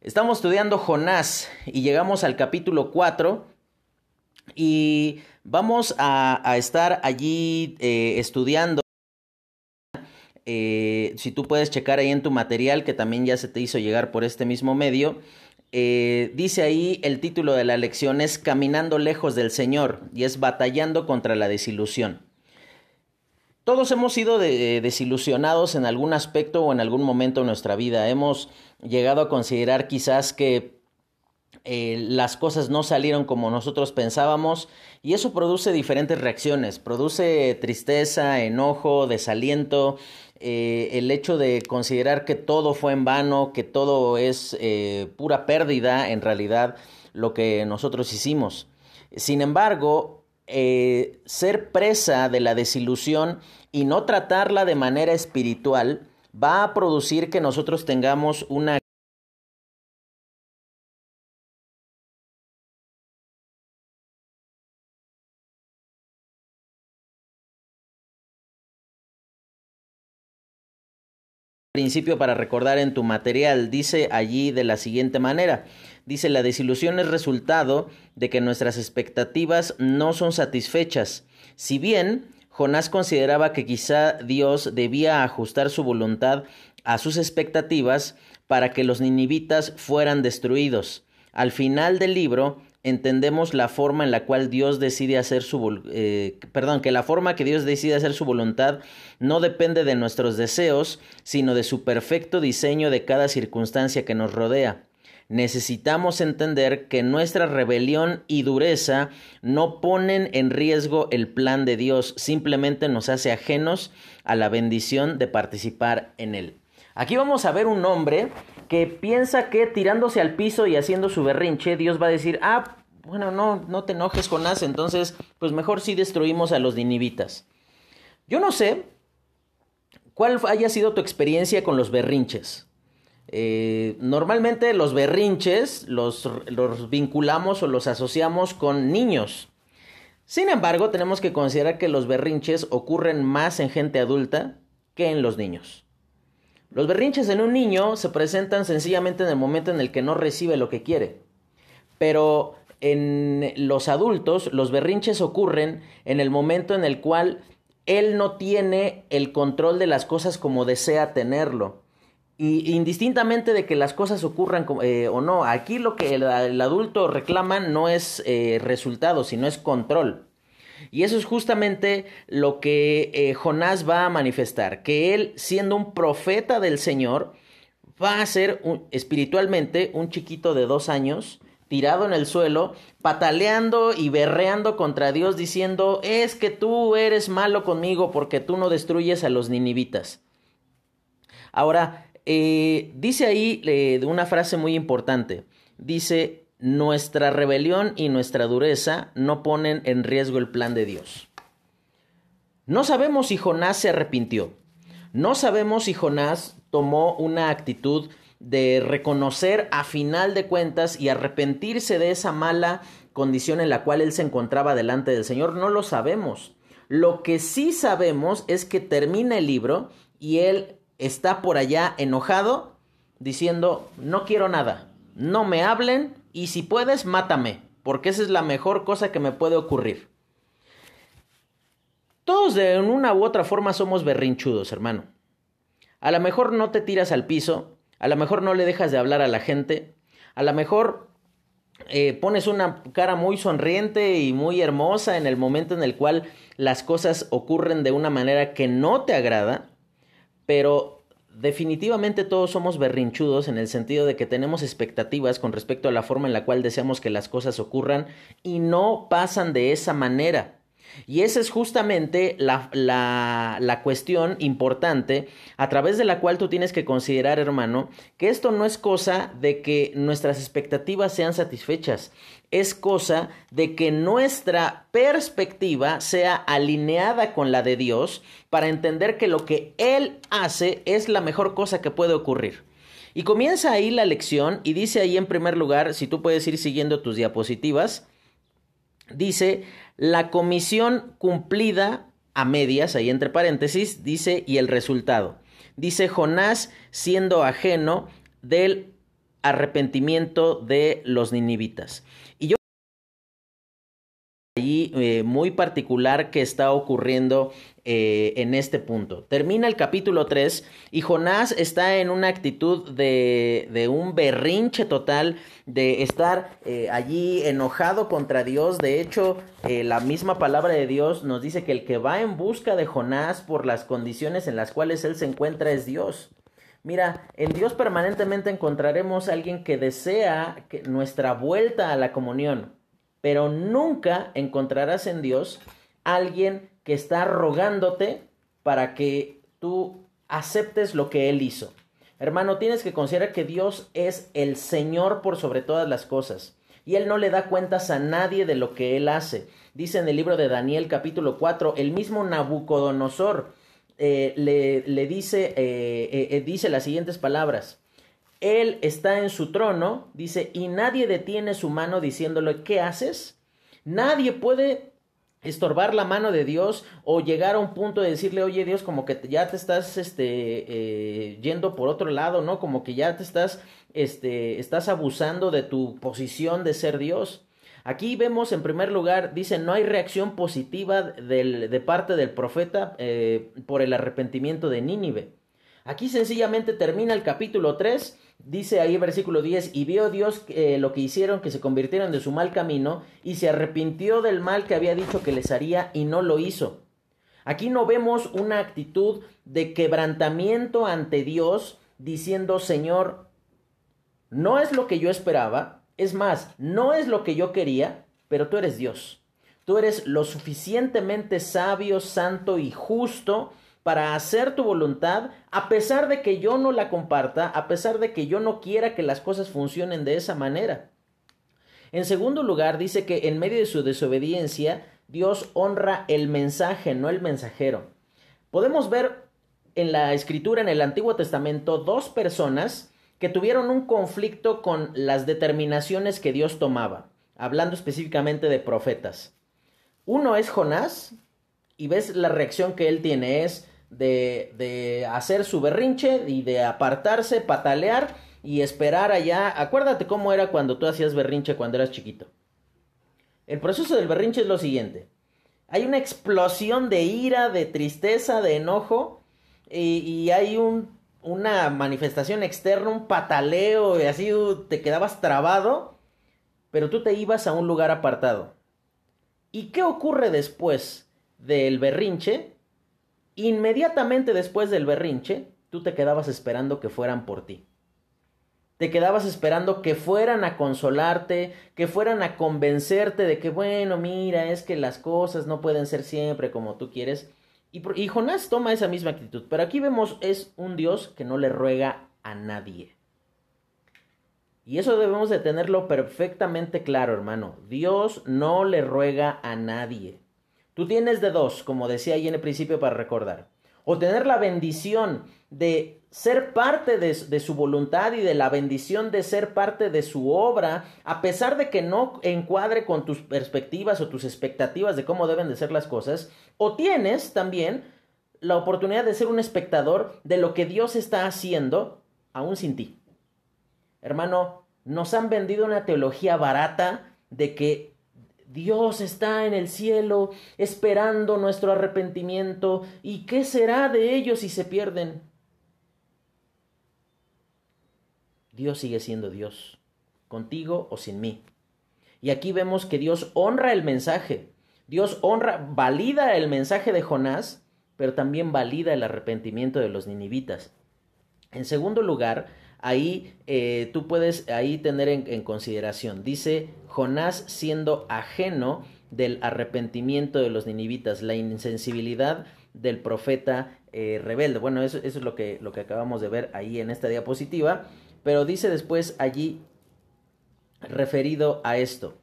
Estamos estudiando Jonás y llegamos al capítulo 4 y vamos a, estar allí eh, estudiando. Eh, si tú puedes checar ahí en tu material que también ya se te hizo llegar por este mismo medio, eh, dice ahí el título de la lección es Caminando lejos del Señor y es Batallando contra la desilusión. Todos hemos sido desilusionados en algún aspecto o en algún momento de nuestra vida. Hemos llegado a considerar quizás que eh, las cosas no salieron como nosotros pensábamos y eso produce diferentes reacciones. Produce tristeza, enojo, desaliento, eh, el hecho de considerar que todo fue en vano, que todo es eh, pura pérdida en realidad lo que nosotros hicimos. Sin embargo, ser presa de la desilusión y no tratarla de manera espiritual va a producir que nosotros tengamos una principio para recordar en tu material. Dice allí de la siguiente manera. Dice, la desilusión es resultado de que nuestras expectativas no son satisfechas. Si bien Jonás consideraba que quizá Dios debía ajustar su voluntad a sus expectativas para que los ninivitas fueran destruidos. Al final del libro, entendemos la forma en la cual Dios decide hacer su eh, perdón, que la forma que Dios decide hacer su voluntad no depende de nuestros deseos, sino de su perfecto diseño de cada circunstancia que nos rodea. Necesitamos entender que nuestra rebelión y dureza no ponen en riesgo el plan de Dios, simplemente nos hace ajenos a la bendición de participar en él. Aquí vamos a ver un hombre que piensa que tirándose al piso y haciendo su berrinche, Dios va a decir, ah, bueno, no, no te enojes, con Jonás, entonces, pues mejor si destruimos a los dinivitas. Yo no sé cuál haya sido tu experiencia con los berrinches. Eh, normalmente los berrinches los, los vinculamos o los asociamos con niños. Sin embargo, tenemos que considerar que los berrinches ocurren más en gente adulta que en los niños. Los berrinches en un niño se presentan sencillamente en el momento en el que no recibe lo que quiere. Pero en los adultos los berrinches ocurren en el momento en el cual él no tiene el control de las cosas como desea tenerlo. Y indistintamente de que las cosas ocurran eh, o no, aquí lo que el, adulto reclama no es eh, resultado, sino es control. Y eso es justamente lo que eh, Jonás va a manifestar, que él, siendo un profeta del Señor, va a ser espiritualmente un chiquito de dos años tirado en el suelo, pataleando y berreando contra Dios, diciendo, es que tú eres malo conmigo porque tú no destruyes a los ninivitas. Ahora, eh, dice ahí eh, una frase muy importante, dice, nuestra rebelión y nuestra dureza no ponen en riesgo el plan de Dios. No sabemos si Jonás se arrepintió, no sabemos si Jonás tomó una actitud de reconocer a final de cuentas y arrepentirse de esa mala condición en la cual él se encontraba delante del Señor, no lo sabemos. Lo que sí sabemos es que termina el libro y él está por allá enojado diciendo, no quiero nada, no me hablen y si puedes, mátame, porque esa es la mejor cosa que me puede ocurrir. Todos de una u otra forma somos berrinchudos, hermano. A lo mejor no te tiras al piso, a lo mejor no le dejas de hablar a la gente. A lo mejor eh, pones una cara muy sonriente y muy hermosa en el momento en el cual las cosas ocurren de una manera que no te agrada. Pero definitivamente todos somos berrinchudos en el sentido de que tenemos expectativas con respecto a la forma en la cual deseamos que las cosas ocurran y no pasan de esa manera. Y esa es justamente la, la, la, cuestión importante a través de la cual tú tienes que considerar, hermano, que esto no es cosa de que nuestras expectativas sean satisfechas, es cosa de que nuestra perspectiva sea alineada con la de Dios para entender que lo que Él hace es la mejor cosa que puede ocurrir. Y comienza ahí la lección y dice ahí en primer lugar, si tú puedes ir siguiendo tus diapositivas, dice, la comisión cumplida a medias, ahí entre paréntesis, dice, y el resultado. Dice Jonás siendo ajeno del arrepentimiento de los ninivitas. Y yo allí eh, muy particular que está ocurriendo eh, en este punto. Termina el capítulo 3 y Jonás está en una actitud de, de un berrinche total, de estar eh, allí enojado contra Dios. De hecho, la misma palabra de Dios nos dice que el que va en busca de Jonás por las condiciones en las cuales él se encuentra es Dios. Mira, en Dios permanentemente encontraremos a alguien que desea nuestra vuelta a la comunión, pero nunca encontrarás en Dios alguien que está rogándote para que tú aceptes lo que Él hizo. Hermano, tienes que considerar que Dios es el Señor por sobre todas las cosas. Y Él no le da cuentas a nadie de lo que Él hace. Dice en el libro de Daniel capítulo 4, el mismo Nabucodonosor eh, le, le, dice, eh, eh, dice las siguientes palabras. Él está en su trono, dice, y nadie detiene su mano diciéndole, ¿qué haces? Nadie puede estorbar la mano de Dios o llegar a un punto de decirle, oye Dios, como que ya te estás este, eh, yendo por otro lado, ¿no? Como que ya te estás, este, estás abusando de tu posición de ser Dios. Aquí vemos en primer lugar, dice, no hay reacción positiva de parte del profeta eh, por el arrepentimiento de Nínive. Aquí sencillamente termina el capítulo 3 Dice ahí versículo 10, y vio Dios eh, lo que hicieron, que se convirtieron de su mal camino, y se arrepintió del mal que había dicho que les haría, y no lo hizo. Aquí no vemos una actitud de quebrantamiento ante Dios, diciendo, Señor, no es lo que yo esperaba, es más, no es lo que yo quería, pero tú eres Dios. Tú eres lo suficientemente sabio, santo y justo para hacer tu voluntad, a pesar de que yo no la comparta, a pesar de que yo no quiera que las cosas funcionen de esa manera. En segundo lugar, dice que en medio de su desobediencia, Dios honra el mensaje, no el mensajero. Podemos ver en la escritura en el Antiguo Testamento dos personas que tuvieron un conflicto con las determinaciones que Dios tomaba, hablando específicamente de profetas. Uno es Jonás, y ves la reacción que él tiene, es de, de hacer su berrinche y de apartarse, patalear y esperar allá. Acuérdate cómo era cuando tú hacías berrinche cuando eras chiquito. El proceso del berrinche es lo siguiente. Hay una explosión de ira, de tristeza, de enojo y, y hay un, una manifestación externa, un pataleo y así te quedabas trabado, pero tú te ibas a un lugar apartado. ¿Y qué ocurre después del berrinche? Inmediatamente después del berrinche, tú te quedabas esperando que fueran por ti. Te quedabas esperando que fueran a consolarte, que fueran a convencerte de que, bueno, mira, es que las cosas no pueden ser siempre como tú quieres. Y, Jonás toma esa misma actitud. Pero aquí vemos, es un Dios que no le ruega a nadie. Y eso debemos de tenerlo perfectamente claro, hermano. Dios no le ruega a nadie. Tú tienes de dos, como decía ahí en el principio para recordar. O tener la bendición de ser parte de, su voluntad y de la bendición de ser parte de su obra, a pesar de que no encuadre con tus perspectivas o tus expectativas de cómo deben de ser las cosas. O tienes también la oportunidad de ser un espectador de lo que Dios está haciendo aún sin ti. Hermano, nos han vendido una teología barata de que Dios está en el cielo esperando nuestro arrepentimiento. ¿Y qué será de ellos si se pierden? Dios sigue siendo Dios, contigo o sin mí. Y aquí vemos que Dios honra el mensaje. Dios honra, valida el mensaje de Jonás, pero también valida el arrepentimiento de los ninivitas. En segundo lugar, ahí eh, tú puedes ahí tener en, consideración. Dice Jonás siendo ajeno del arrepentimiento de los ninivitas, la insensibilidad del profeta eh, rebelde. Bueno, eso, eso, es lo que, lo que acabamos de ver ahí en esta diapositiva, pero dice después allí referido a esto.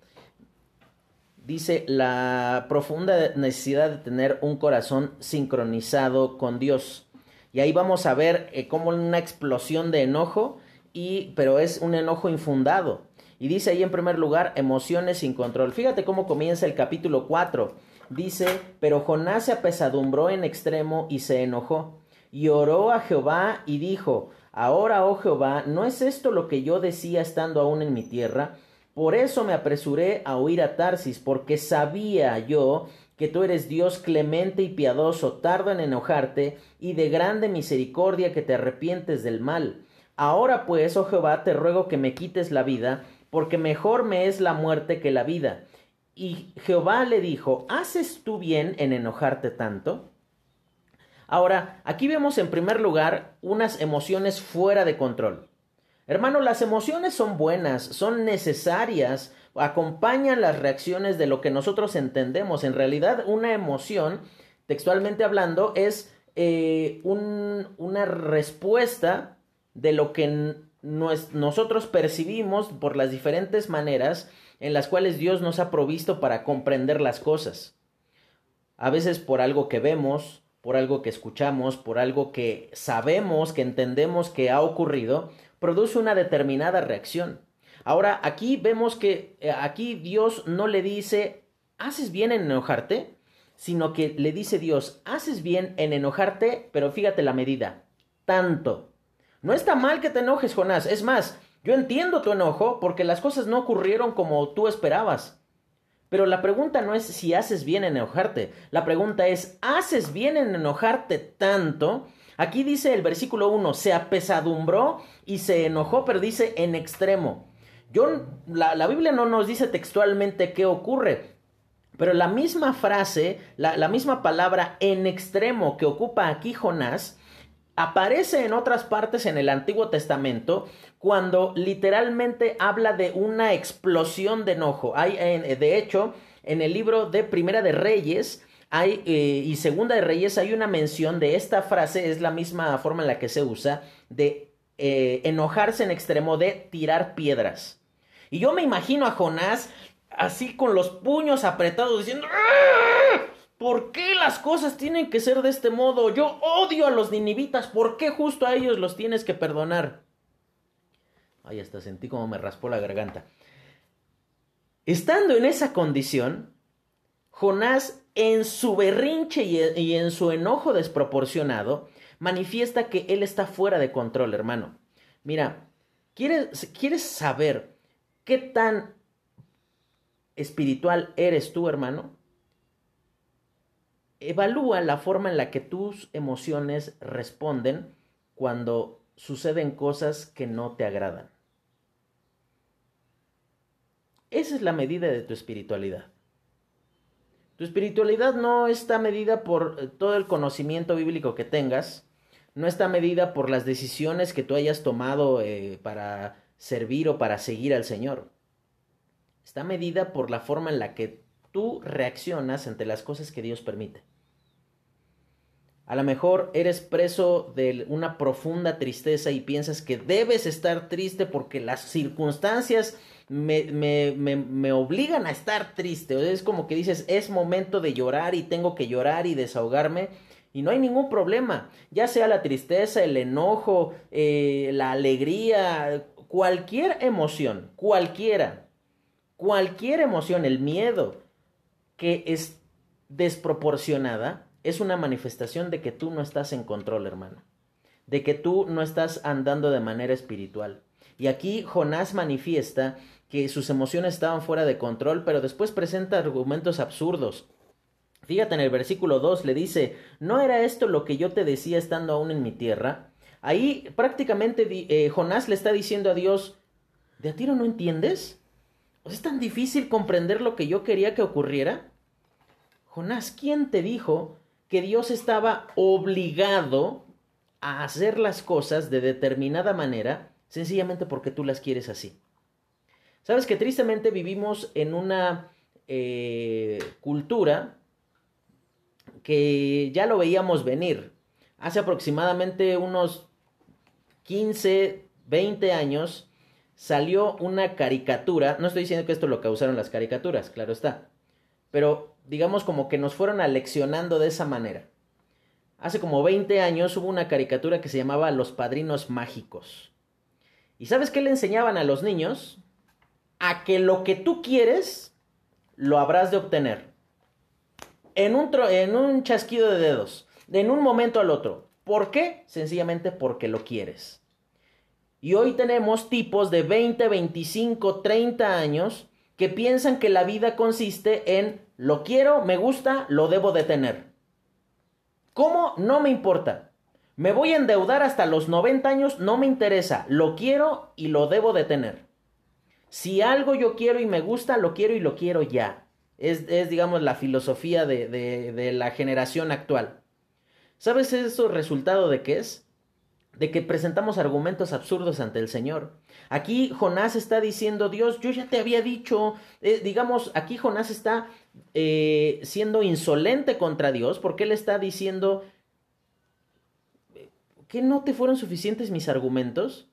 Dice la profunda necesidad de tener un corazón sincronizado con Dios. Y ahí vamos a ver eh, como una explosión de enojo, y, pero es un enojo infundado. Y dice ahí en primer lugar, emociones sin control. Fíjate cómo comienza el capítulo 4. Dice, pero Jonás se apesadumbró en extremo y se enojó. y oró a Jehová y dijo, Ahora, oh Jehová, ¿no es esto lo que yo decía estando aún en mi tierra? Por eso me apresuré a huir a Tarsis, porque sabía yo que tú eres Dios clemente y piadoso, tardo en enojarte, y de grande misericordia que te arrepientes del mal. Ahora pues, oh Jehová, te ruego que me quites la vida, porque mejor me es la muerte que la vida. Y Jehová le dijo, ¿haces tú bien en enojarte tanto? Ahora, aquí vemos en primer lugar unas emociones fuera de control. Hermano, las emociones son buenas, son necesarias, acompañan las reacciones de lo que nosotros entendemos. En realidad, una emoción, textualmente hablando, es eh, una respuesta de lo que nosotros percibimos por las diferentes maneras en las cuales Dios nos ha provisto para comprender las cosas. A veces por algo que vemos, por algo que escuchamos, por algo que sabemos, que entendemos que ha ocurrido, produce una determinada reacción. Ahora, aquí vemos que eh, aquí Dios no le dice, ¿haces bien en enojarte? Sino que le dice Dios, haces bien en enojarte, pero fíjate la medida, tanto. No está mal que te enojes, Jonás. Es más, yo entiendo tu enojo porque las cosas no ocurrieron como tú esperabas. Pero la pregunta no es si haces bien en enojarte. La pregunta es, ¿haces bien en enojarte tanto? Aquí dice el versículo 1, se apesadumbró y se enojó, pero dice en extremo. Yo, la, la Biblia no nos dice textualmente qué ocurre, pero la misma frase, la, la misma palabra en extremo que ocupa aquí Jonás, aparece en otras partes en el Antiguo Testamento cuando literalmente habla de una explosión de enojo. Hay, de hecho, en el libro de Primera de Reyes hay, eh, y Segunda de Reyes hay una mención de esta frase, es la misma forma en la que se usa, de eh, enojarse en extremo, de tirar piedras. Y yo me imagino a Jonás así con los puños apretados diciendo... ¡Ah! ¿Por qué las cosas tienen que ser de este modo? Yo odio a los ninivitas. ¿Por qué justo a ellos los tienes que perdonar? Ay, hasta sentí como me raspó la garganta. Estando en esa condición, Jonás, en su berrinche y en su enojo desproporcionado, manifiesta que él está fuera de control, hermano. Mira, ¿quieres, ¿quieres saber qué tan espiritual eres tú, hermano? Evalúa la forma en la que tus emociones responden cuando suceden cosas que no te agradan. Esa es la medida de tu espiritualidad. Tu espiritualidad no está medida por eh, todo el conocimiento bíblico que tengas, no está medida por las decisiones que tú hayas tomado eh, para servir o para seguir al Señor. Está medida por la forma en la que tú reaccionas ante las cosas que Dios permite. A lo mejor eres preso de una profunda tristeza y piensas que debes estar triste porque las circunstancias me, me, me, obligan a estar triste. es como que dices, es momento de llorar y tengo que llorar y desahogarme. Y no hay ningún problema, ya sea la tristeza, el enojo, eh, la alegría, cualquier emoción, cualquiera, cualquier emoción, el miedo, que es desproporcionada, es una manifestación de que tú no estás en control, hermano. De que tú no estás andando de manera espiritual. Y aquí Jonás manifiesta que sus emociones estaban fuera de control, pero después presenta argumentos absurdos. Fíjate en el versículo 2, le dice, ¿no era esto lo que yo te decía estando aún en mi tierra? Ahí prácticamente eh, Jonás le está diciendo a Dios, ¿de a tiro no entiendes? ¿Es tan difícil comprender lo que yo quería que ocurriera? Jonás, ¿quién te dijo que Dios estaba obligado a hacer las cosas de determinada manera sencillamente porque tú las quieres así? Sabes que tristemente vivimos en una eh, cultura que ya lo veíamos venir. Hace aproximadamente unos 15, 20 años salió una caricatura, no estoy diciendo que esto lo causaron las caricaturas, claro está, pero digamos como que nos fueron aleccionando de esa manera. Hace como 20 años hubo una caricatura que se llamaba Los Padrinos Mágicos. ¿Y sabes qué le enseñaban a los niños? A que lo que tú quieres lo habrás de obtener. En un, en un chasquido de dedos, en un momento al otro. ¿Por qué? Sencillamente porque lo quieres. Y hoy tenemos tipos de 20, 25, 30 años que piensan que la vida consiste en lo quiero, me gusta, lo debo de tener. ¿Cómo? No me importa. Me voy a endeudar hasta los 90 años, no me interesa. Lo quiero y lo debo de tener. Si algo yo quiero y me gusta, lo quiero y lo quiero ya. Es, digamos, la filosofía de, de la generación actual. ¿Sabes eso resultado de qué es? de que presentamos argumentos absurdos ante el Señor. Aquí Jonás está diciendo, Dios, yo ya te había dicho, eh, digamos, aquí Jonás está eh, siendo insolente contra Dios porque él está diciendo, ¿que no te fueron suficientes mis argumentos?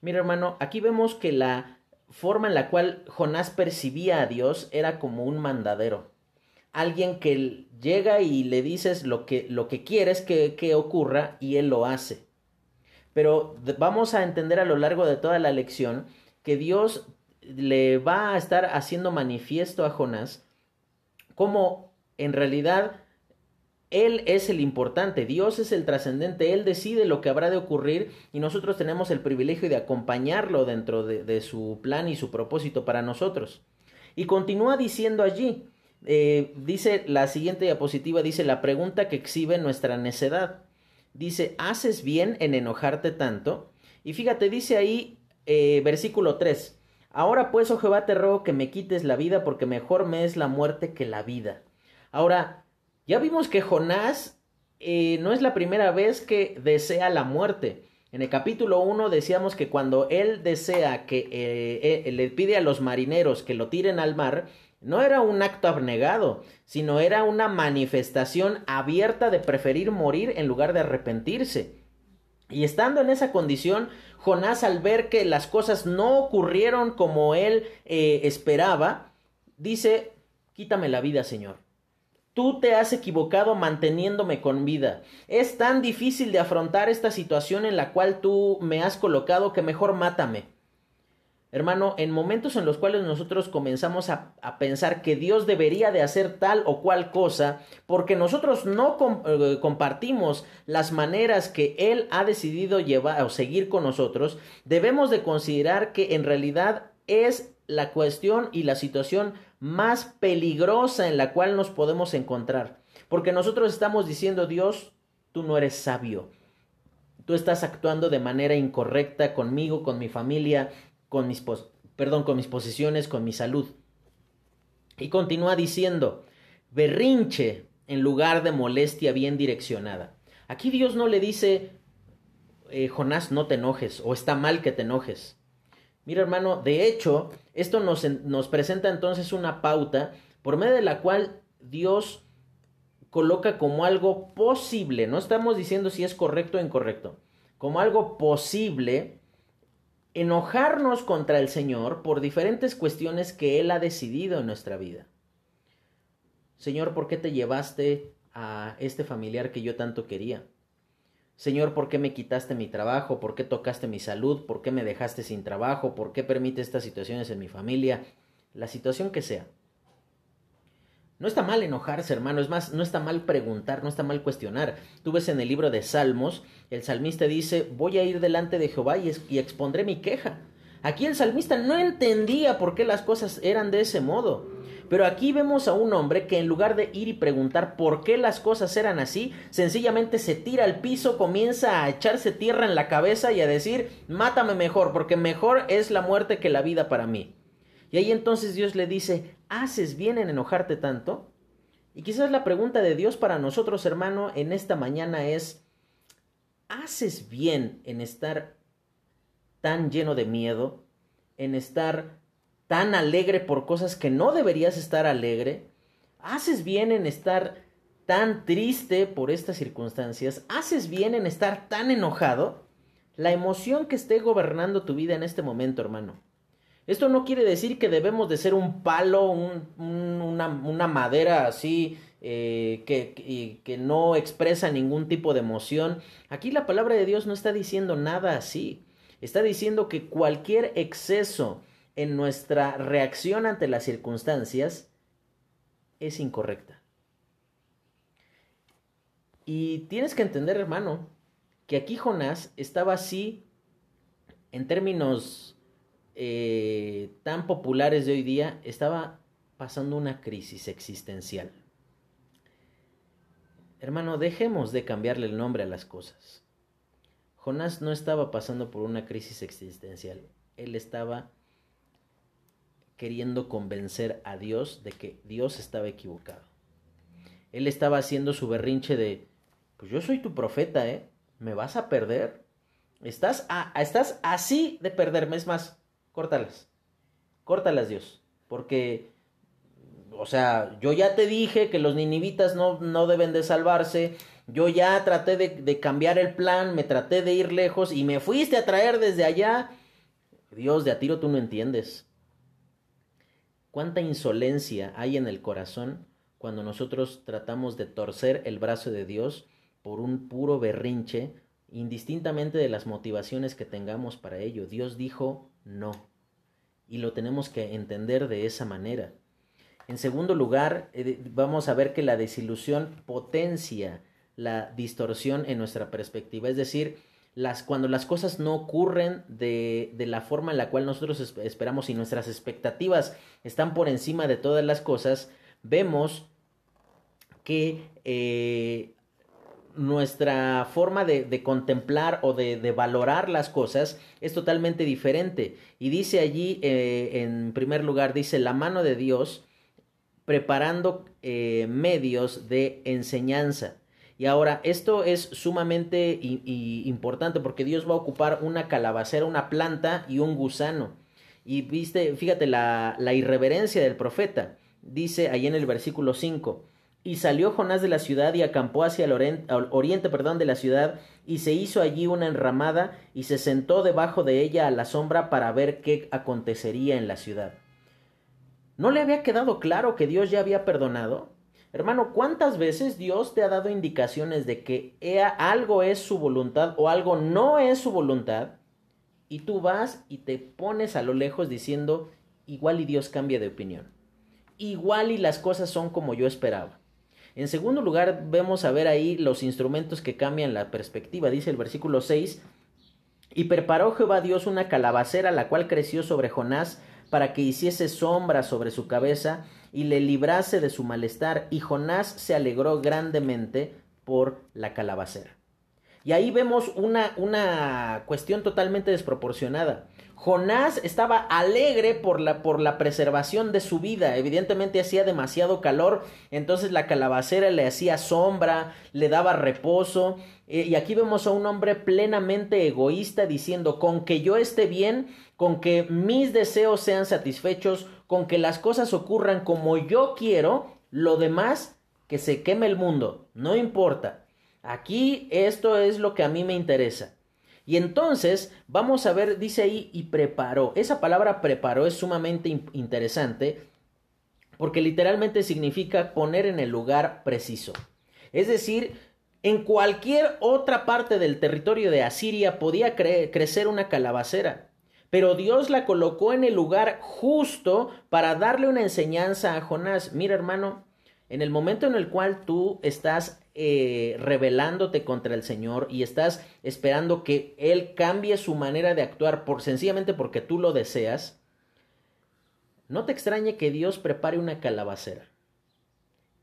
Mira hermano, aquí vemos que la forma en la cual Jonás percibía a Dios era como un mandadero. Alguien que llega y le dices lo que, lo que quieres que, que ocurra y él lo hace. Pero vamos a entender a lo largo de toda la lección que Dios le va a estar haciendo manifiesto a Jonás como en realidad él es el importante, Dios es el trascendente, Él decide lo que habrá de ocurrir y nosotros tenemos el privilegio de acompañarlo dentro de, su plan y su propósito para nosotros. Y continúa diciendo allí, eh, dice la siguiente diapositiva, dice la pregunta que exhibe nuestra necedad dice, ¿haces bien en enojarte tanto? Y fíjate, dice ahí eh, versículo 3, Ahora pues, oh Jehová, te ruego que me quites la vida, porque mejor me es la muerte que la vida. Ahora, ya vimos que Jonás eh, no es la primera vez que desea la muerte. En el capítulo 1 decíamos que cuando él desea que eh, le pide a los marineros que lo tiren al mar, no era un acto abnegado, sino era una manifestación abierta de preferir morir en lugar de arrepentirse. Y estando en esa condición, Jonás al ver que las cosas no ocurrieron como él eh, esperaba, dice, quítame la vida, Señor. Tú te has equivocado manteniéndome con vida. Es tan difícil de afrontar esta situación en la cual tú me has colocado que mejor mátame. Hermano, en momentos en los cuales nosotros comenzamos a, pensar que Dios debería de hacer tal o cual cosa, porque nosotros no eh, compartimos las maneras que Él ha decidido llevar o seguir con nosotros, debemos de considerar que en realidad es la cuestión y la situación más peligrosa en la cual nos podemos encontrar. Porque nosotros estamos diciendo, Dios, tú no eres sabio. Tú estás actuando de manera incorrecta conmigo, con mi familia, con mis, perdón, con mis con mi salud. Y continúa diciendo, berrinche en lugar de molestia bien direccionada. Aquí Dios no le dice, eh, Jonás, no te enojes, o está mal que te enojes. Mira hermano, de hecho, esto nos, nos presenta entonces una pauta por medio de la cual Dios coloca como algo posible, no estamos diciendo si es correcto o incorrecto, como algo posible enojarnos contra el Señor por diferentes cuestiones que Él ha decidido en nuestra vida. Señor, ¿por qué te llevaste a este familiar que yo tanto quería? Señor, ¿por qué me quitaste mi trabajo? ¿Por qué tocaste mi salud? ¿Por qué me dejaste sin trabajo? ¿Por qué permite estas situaciones en mi familia? La situación que sea. No está mal enojarse, hermano, es más, no está mal preguntar, no está mal cuestionar. Tú ves en el libro de Salmos, el salmista dice, voy a ir delante de Jehová y, expondré mi queja. Aquí el salmista no entendía por qué las cosas eran de ese modo. Pero aquí vemos a un hombre que en lugar de ir y preguntar por qué las cosas eran así, sencillamente se tira al piso, comienza a echarse tierra en la cabeza y a decir, mátame mejor, porque mejor es la muerte que la vida para mí. Y ahí entonces Dios le dice, ¿haces bien en enojarte tanto? Y quizás la pregunta de Dios para nosotros, hermano, en esta mañana es, ¿haces bien en estar tan lleno de miedo? ¿En estar tan alegre por cosas que no deberías estar alegre? ¿Haces bien en estar tan triste por estas circunstancias? ¿Haces bien en estar tan enojado? La emoción que esté gobernando tu vida en este momento, hermano. Esto no quiere decir que debemos de ser un palo, una, madera así eh, que, que no expresa ningún tipo de emoción. Aquí la palabra de Dios no está diciendo nada así. Está diciendo que cualquier exceso en nuestra reacción ante las circunstancias es incorrecta. Y tienes que entender, hermano, que aquí Jonás estaba así, en términos eh, tan populares de hoy día, estaba pasando una crisis existencial. Hermano, dejemos de cambiarle el nombre a las cosas. Jonás no estaba pasando por una crisis existencial. Él estaba queriendo convencer a Dios de que Dios estaba equivocado. Él estaba haciendo su berrinche de, pues yo soy tu profeta, ¿eh? ¿Me vas a perder? Estás, estás así de perderme. Es más, córtalas. Córtalas, Dios. Porque o sea, yo ya te dije que los ninivitas no, no deben de salvarse, yo ya traté de, de, cambiar el plan, me traté de ir lejos y me fuiste a traer desde allá. Dios, de a tiro tú no entiendes. ¿Cuánta insolencia hay en el corazón cuando nosotros tratamos de torcer el brazo de Dios por un puro berrinche, indistintamente de las motivaciones que tengamos para ello? Dios dijo no. Y lo tenemos que entender de esa manera. En segundo lugar, eh, vamos a ver que la desilusión potencia la distorsión en nuestra perspectiva. Es decir, las, cuando las cosas no ocurren de, de, la forma en la cual nosotros esperamos y nuestras expectativas están por encima de todas las cosas, vemos que eh, nuestra forma de, de contemplar o de, de, valorar las cosas es totalmente diferente. Y dice allí, eh, en primer lugar, dice, la mano de Dios preparando eh, medios de enseñanza. Y ahora, esto es sumamente importante porque Dios va a ocupar una calabacera, una planta y un gusano. Y viste, fíjate la, la irreverencia del profeta. Dice ahí en el versículo 5. Y salió Jonás de la ciudad y acampó hacia el oriente, perdón, de la ciudad y se hizo allí una enramada y se sentó debajo de ella a la sombra para ver qué acontecería en la ciudad. ¿No le había quedado claro que Dios ya había perdonado? Hermano, ¿cuántas veces Dios te ha dado indicaciones de que algo es su voluntad o algo no es su voluntad? Y tú vas y te pones a lo lejos diciendo, igual y Dios cambia de opinión. Igual y las cosas son como yo esperaba. En segundo lugar, vemos a ver ahí los instrumentos que cambian la perspectiva. Dice el versículo 6, y preparó Jehová Dios una calabacera, la cual creció sobre Jonás para que hiciese sombra sobre su cabeza y le librase de su malestar, y Jonás se alegró grandemente por la calabacera. Y ahí vemos una, una cuestión totalmente desproporcionada. Jonás estaba alegre por la, por la preservación de su vida. Evidentemente hacía demasiado calor, entonces la calabacera le hacía sombra, le daba reposo. Eh, y aquí vemos a un hombre plenamente egoísta diciendo, con que yo esté bien, con que mis deseos sean satisfechos, con que las cosas ocurran como yo quiero, lo demás, que se queme el mundo, no importa. Aquí esto es lo que a mí me interesa. Y entonces vamos a ver, dice ahí, y preparó. Esa palabra preparó es sumamente interesante porque literalmente significa poner en el lugar preciso. Es decir, en cualquier otra parte del territorio de Asiria podía crecer una calabacera, pero Dios la colocó en el lugar justo para darle una enseñanza a Jonás. Mira hermano, en el momento en el cual tú estás eh, rebelándote contra el Señor y estás esperando que Él cambie su manera de actuar por sencillamente porque tú lo deseas, no te extrañe que Dios prepare una calabacera.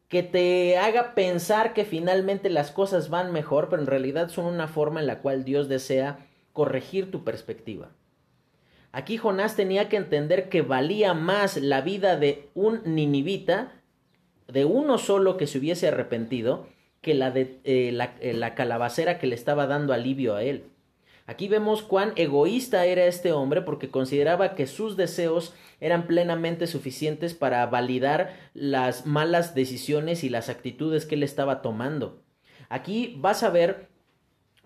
Que te haga pensar que finalmente las cosas van mejor, pero en realidad son una forma en la cual Dios desea corregir tu perspectiva. Aquí Jonás tenía que entender que valía más la vida de un ninivita de uno solo que se hubiese arrepentido que la de eh, la, eh, la calabacera que le estaba dando alivio a él. Aquí vemos cuán egoísta era este hombre porque consideraba que sus deseos eran plenamente suficientes para validar las malas decisiones y las actitudes que él estaba tomando. Aquí vas a ver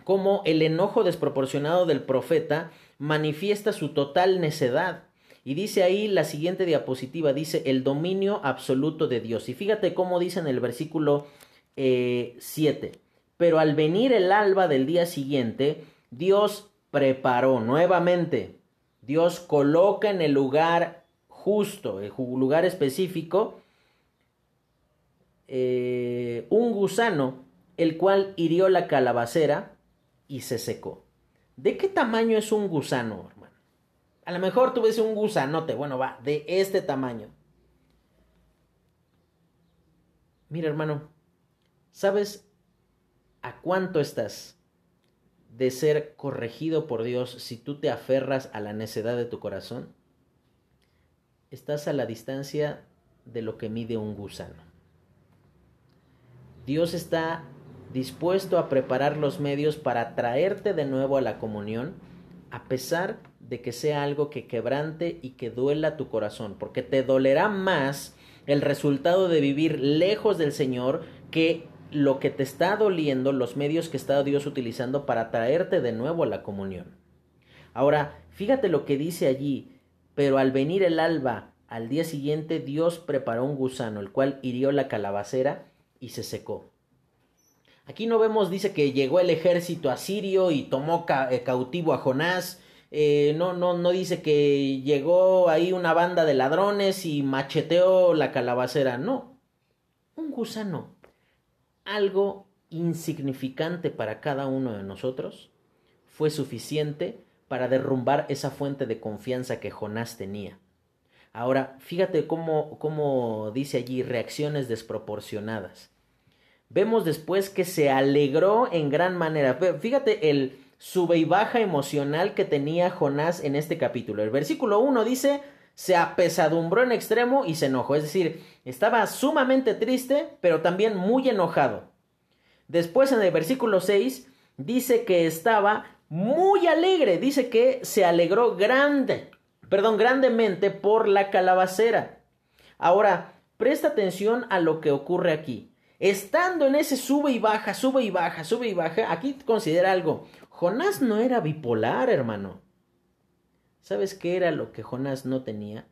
cómo el enojo desproporcionado del profeta manifiesta su total necedad. Y dice ahí la siguiente diapositiva, dice el dominio absoluto de Dios. Y fíjate cómo dice en el versículo 7. Eh, Pero al venir el alba del día siguiente, Dios preparó nuevamente, Dios coloca en el lugar justo, el lugar específico, eh, un gusano, el cual hirió la calabacera y se secó. ¿De qué tamaño es un gusano? A lo mejor tú ves un gusanote, bueno, va, de este tamaño. Mira, hermano, ¿sabes a cuánto estás de ser corregido por Dios si tú te aferras a la necedad de tu corazón? Estás a la distancia de lo que mide un gusano. Dios está dispuesto a preparar los medios para traerte de nuevo a la comunión, a pesar de que sea algo que quebrante y que duela tu corazón, porque te dolerá más el resultado de vivir lejos del Señor que lo que te está doliendo, los medios que está Dios utilizando para traerte de nuevo a la comunión. Ahora, fíjate lo que dice allí, pero al venir el alba, al día siguiente Dios preparó un gusano, el cual hirió la calabacera y se secó. Aquí no vemos, dice que llegó el ejército asirio y tomó eh, cautivo a Jonás. Eh, no, no, no dice que llegó ahí una banda de ladrones y macheteó la calabacera. No. Un gusano. Algo insignificante para cada uno de nosotros fue suficiente para derrumbar esa fuente de confianza que Jonás tenía. Ahora, fíjate cómo, cómo dice allí reacciones desproporcionadas. Vemos después que se alegró en gran manera. Fíjate el sube y baja emocional que tenía Jonás en este capítulo. El versículo 1 dice, se apesadumbró en extremo y se enojó. Es decir, estaba sumamente triste, pero también muy enojado. Después en el versículo 6 dice que estaba muy alegre. Dice que se alegró grande, perdón, grandemente por la calabacera. Ahora, presta atención a lo que ocurre aquí. Estando en ese sube y baja, sube y baja, sube y baja, aquí considera algo. Jonás no era bipolar, hermano. ¿Sabes qué era lo que Jonás no tenía?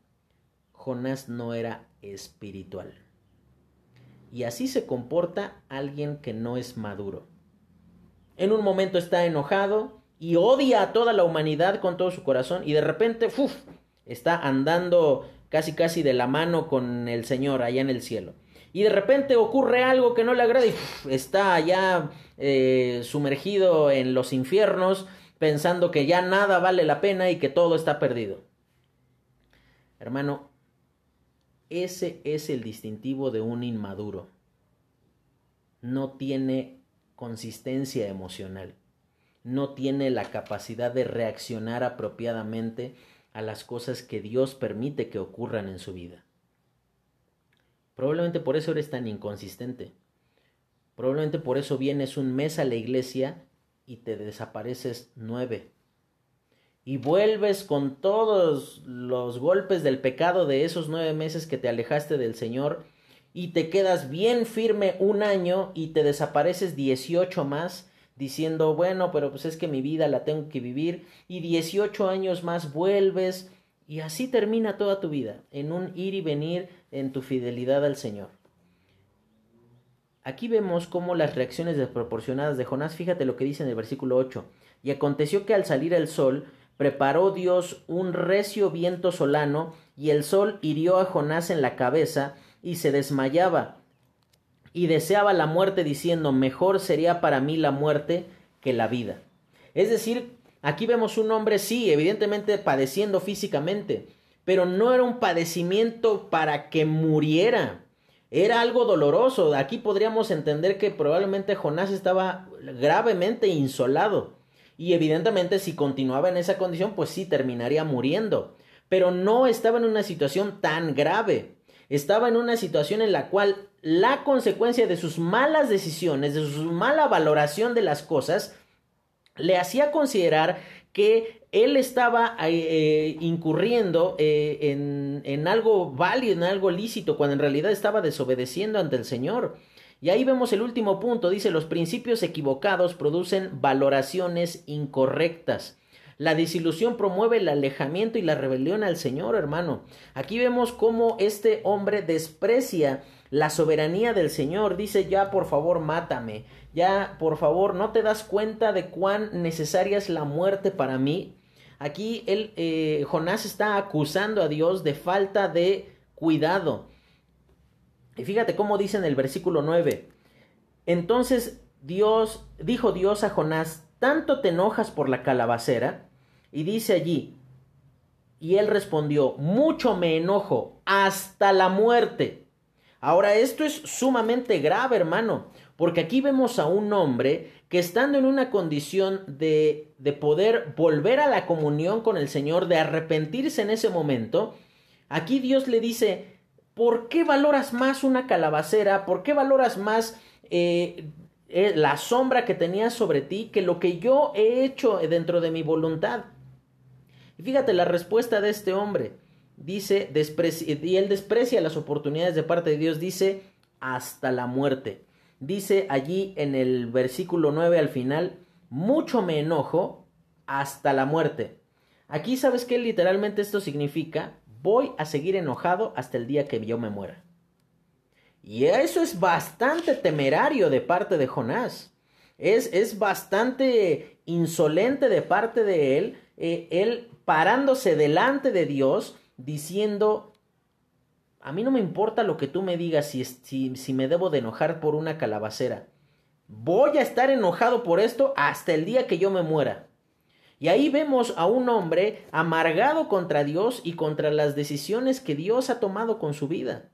Jonás no era espiritual. Y así se comporta alguien que no es maduro. En un momento está enojado y odia a toda la humanidad con todo su corazón y de repente, ¡fuf! está andando casi casi de la mano con el Señor allá en el cielo y de repente ocurre algo que no le agrada y está ya eh, sumergido en los infiernos pensando que ya nada vale la pena y que todo está perdido. Hermano, ese es el distintivo de un inmaduro. No tiene consistencia emocional, no tiene la capacidad de reaccionar apropiadamente a las cosas que Dios permite que ocurran en su vida. Probablemente por eso eres tan inconsistente. Probablemente por eso vienes un mes a la iglesia y te desapareces nueve. Y vuelves con todos los golpes del pecado de esos nueve meses que te alejaste del Señor y te quedas bien firme un año y te desapareces dieciocho más diciendo, bueno, pero pues es que mi vida la tengo que vivir y dieciocho años más vuelves y así termina toda tu vida, en un ir y venir en tu fidelidad al Señor. Aquí vemos cómo las reacciones desproporcionadas de Jonás, fíjate lo que dice en el versículo 8. Y aconteció que al salir el sol, preparó Dios un recio viento solano, y el sol hirió a Jonás en la cabeza, y se desmayaba, y deseaba la muerte, diciendo, mejor sería para mí la muerte que la vida. Es decir, aquí vemos un hombre, sí, evidentemente padeciendo físicamente, pero no era un padecimiento para que muriera. Era algo doloroso. Aquí podríamos entender que probablemente Jonás estaba gravemente insolado. Y evidentemente si continuaba en esa condición, pues sí, terminaría muriendo. Pero no estaba en una situación tan grave. Estaba en una situación en la cual la consecuencia de sus malas decisiones, de su mala valoración de las cosas, le hacía considerar que él estaba eh, incurriendo eh, en, en algo válido, en algo lícito, cuando en realidad estaba desobedeciendo ante el Señor. Y ahí vemos el último punto, dice, los principios equivocados producen valoraciones incorrectas. La desilusión promueve el alejamiento y la rebelión al Señor, hermano. Aquí vemos cómo este hombre desprecia la soberanía del Señor. Dice, ya por favor, mátame. Ya por favor, ¿no te das cuenta de cuán necesaria es la muerte para mí? Aquí él, eh, Jonás está acusando a Dios de falta de cuidado. Y fíjate cómo dice en el versículo 9. Entonces Dios, dijo Dios a Jonás, ¿tanto te enojas por la calabacera? Y dice allí, y él respondió, mucho me enojo, hasta la muerte. Ahora, esto es sumamente grave, hermano, porque aquí vemos a un hombre que estando en una condición de, de poder volver a la comunión con el Señor, de arrepentirse en ese momento, aquí Dios le dice, ¿por qué valoras más una calabacera? ¿Por qué valoras más eh, eh, la sombra que tenías sobre ti que lo que yo he hecho dentro de mi voluntad? Y fíjate la respuesta de este hombre. Dice, y él desprecia las oportunidades de parte de Dios, dice, hasta la muerte. Dice allí en el versículo 9 al final, mucho me enojo hasta la muerte. Aquí sabes que literalmente esto significa, voy a seguir enojado hasta el día que yo me muera. Y eso es bastante temerario de parte de Jonás. Es, es bastante insolente de parte de él, eh, él parándose delante de Dios diciendo, a mí no me importa lo que tú me digas si, si, si me debo de enojar por una calabacera. Voy a estar enojado por esto hasta el día que yo me muera. Y ahí vemos a un hombre amargado contra Dios y contra las decisiones que Dios ha tomado con su vida.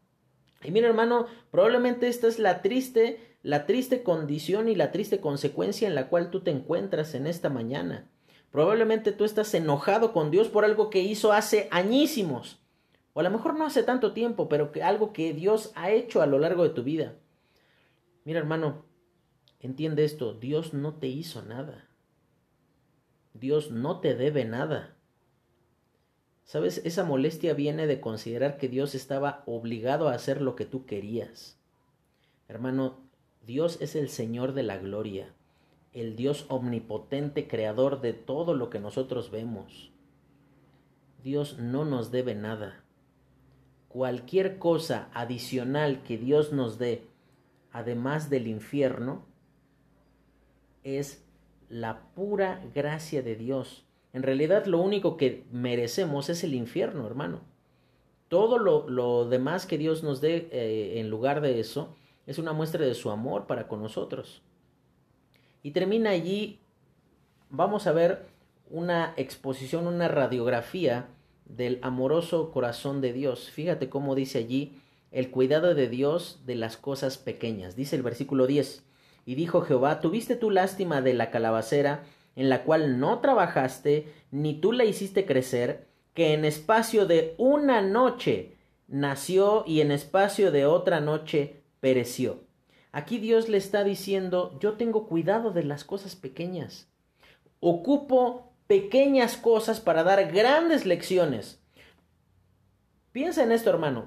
Y mira, hermano, probablemente esta es la triste, la triste condición y la triste consecuencia en la cual tú te encuentras en esta mañana. Probablemente tú estás enojado con Dios por algo que hizo hace añísimos. O a lo mejor no hace tanto tiempo, pero que algo que Dios ha hecho a lo largo de tu vida. Mira, hermano, entiende esto, Dios no te hizo nada. Dios no te debe nada. ¿Sabes? Esa molestia viene de considerar que Dios estaba obligado a hacer lo que tú querías. Hermano, Dios es el Señor de la gloria el Dios omnipotente, creador de todo lo que nosotros vemos. Dios no nos debe nada. Cualquier cosa adicional que Dios nos dé, además del infierno, es la pura gracia de Dios. En realidad lo único que merecemos es el infierno, hermano. Todo lo, demás que Dios nos dé eh, en lugar de eso es una muestra de su amor para con nosotros. Y termina allí, vamos a ver una exposición, una radiografía del amoroso corazón de Dios. Fíjate cómo dice allí el cuidado de Dios de las cosas pequeñas. Dice el versículo 10. Y dijo Jehová, ¿tuviste tu lástima de la calabacera en la cual no trabajaste, ni tú la hiciste crecer, que en espacio de una noche nació y en espacio de otra noche pereció? Aquí Dios le está diciendo, yo tengo cuidado de las cosas pequeñas. Ocupo pequeñas cosas para dar grandes lecciones. Piensa en esto, hermano.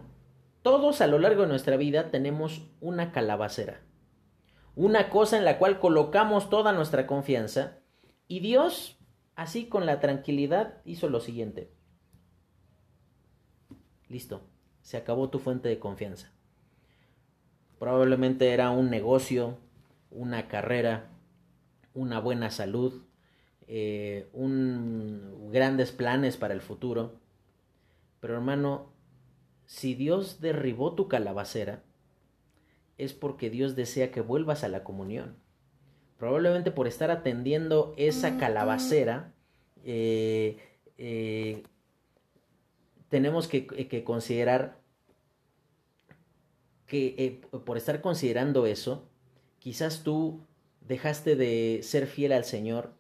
Todos a lo largo de nuestra vida tenemos una calabacera. Una cosa en la cual colocamos toda nuestra confianza. Y Dios, así con la tranquilidad, hizo lo siguiente. Listo, se acabó tu fuente de confianza. Probablemente era un negocio, una carrera, una buena salud, eh, un, grandes planes para el futuro. Pero hermano, si Dios derribó tu calabacera, es porque Dios desea que vuelvas a la comunión. Probablemente por estar atendiendo esa calabacera, eh, eh, tenemos que considerar que eh, por estar considerando eso, quizás tú dejaste de ser fiel al Señor,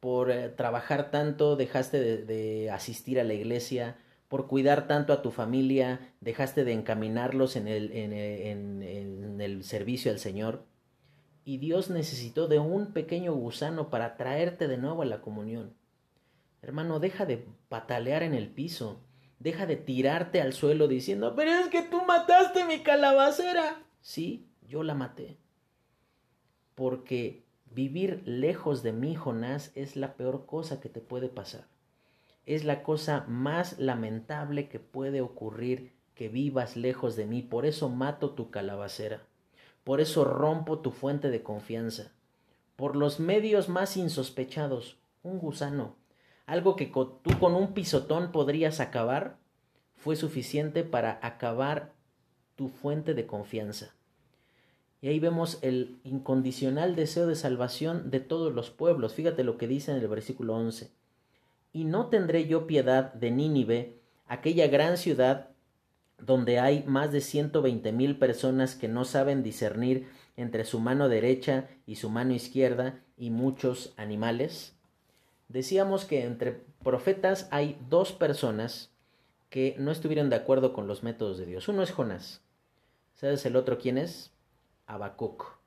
por eh, trabajar tanto dejaste de, asistir a la iglesia, por cuidar tanto a tu familia, dejaste de encaminarlos en el, en el servicio al Señor. Y Dios necesitó de un pequeño gusano para traerte de nuevo a la comunión. Hermano, deja de patalear en el piso. Deja de tirarte al suelo diciendo, pero es que tú mataste mi calabacera. Sí, yo la maté. Porque vivir lejos de mí, Jonás, es la peor cosa que te puede pasar. Es la cosa más lamentable que puede ocurrir que vivas lejos de mí. Por eso mato tu calabacera. Por eso rompo tu fuente de confianza. Por los medios más insospechados. Un gusano algo que tú con un pisotón podrías acabar, fue suficiente para acabar tu fuente de confianza. Y ahí vemos el incondicional deseo de salvación de todos los pueblos. Fíjate lo que dice en el versículo 11. Y no tendré yo piedad de Nínive, aquella gran ciudad donde hay más de ciento veinte mil personas que no saben discernir entre su mano derecha y su mano izquierda y muchos animales. Decíamos que entre profetas hay dos personas que no estuvieron de acuerdo con los métodos de Dios. Uno es Jonás. ¿Sabes el otro quién es? Habacuc.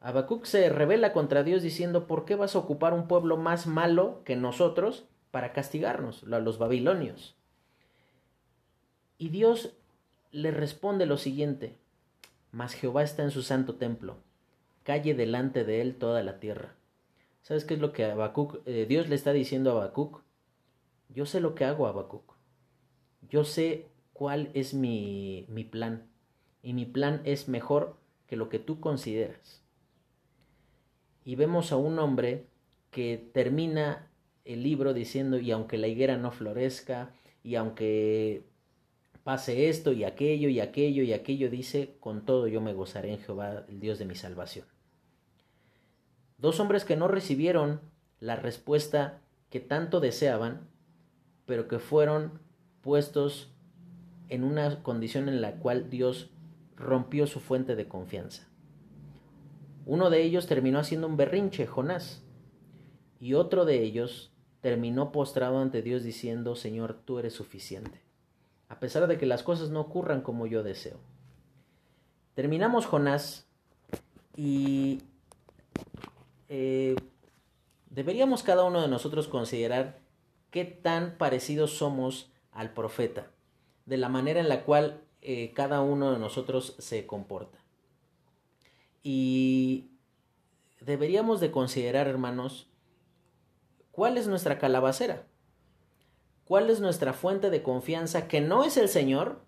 Habacuc se revela contra Dios diciendo, ¿por qué vas a ocupar un pueblo más malo que nosotros para castigarnos, a los babilonios? Y Dios le responde lo siguiente, mas Jehová está en su santo templo, calle delante de él toda la tierra. ¿Sabes qué es lo que eh, Dios le está diciendo a Habacuc? Yo sé lo que hago, Habacuc. Yo sé cuál es mi, mi plan. Y mi plan es mejor que lo que tú consideras. Y vemos a un hombre que termina el libro diciendo, y aunque la higuera no florezca, y aunque pase esto y aquello y aquello y aquello, dice, con todo yo me gozaré en Jehová, el Dios de mi salvación. Dos hombres que no recibieron la respuesta que tanto deseaban, pero que fueron puestos en una condición en la cual Dios rompió su fuente de confianza. Uno de ellos terminó haciendo un berrinche, Jonás, y otro de ellos terminó postrado ante Dios diciendo, Señor, tú eres suficiente a pesar de que las cosas no ocurran como yo deseo. Terminamos Jonás y eh, deberíamos cada uno de nosotros considerar qué tan parecidos somos al profeta, de la manera en la cual eh, cada uno de nosotros se comporta. Y deberíamos de considerar, hermanos, cuál es nuestra calabacera. ¿Cuál es nuestra fuente de confianza que no es el Señor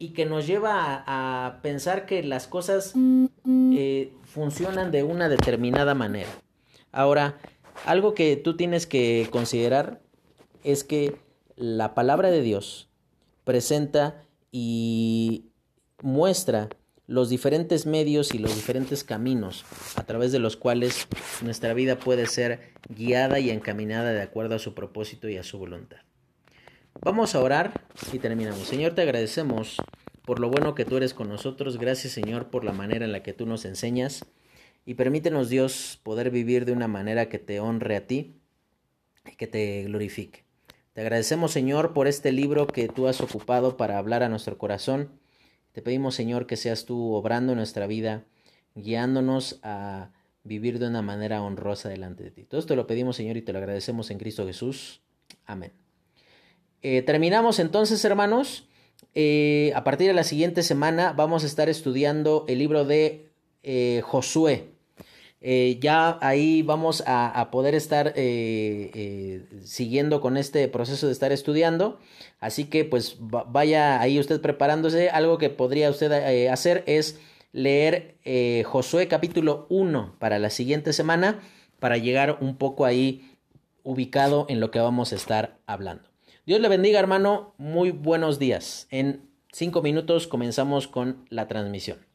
y que nos lleva a, pensar que las cosas eh, funcionan de una determinada manera? Ahora, algo que tú tienes que considerar es que la palabra de Dios presenta y muestra los diferentes medios y los diferentes caminos a través de los cuales nuestra vida puede ser guiada y encaminada de acuerdo a su propósito y a su voluntad. Vamos a orar y terminamos. Señor, te agradecemos por lo bueno que tú eres con nosotros. Gracias, Señor, por la manera en la que tú nos enseñas. Y permítenos, Dios, poder vivir de una manera que te honre a ti y que te glorifique. Te agradecemos, Señor, por este libro que tú has ocupado para hablar a nuestro corazón. Te pedimos, Señor, que seas tú obrando nuestra vida, guiándonos a vivir de una manera honrosa delante de ti. Todo esto lo pedimos, Señor, y te lo agradecemos en Cristo Jesús. Amén. Eh, terminamos entonces, hermanos. Eh, a partir de la siguiente semana vamos a estar estudiando el libro de eh, Josué. ya ahí vamos a, poder estar siguiendo con este proceso de estar estudiando. Así que pues vaya ahí usted preparándose. Algo que podría usted hacer es leer Josué capítulo 1 para la siguiente semana para llegar un poco ahí ubicado en lo que vamos a estar hablando. Dios le bendiga, hermano. Muy buenos días. En cinco minutos comenzamos con la transmisión.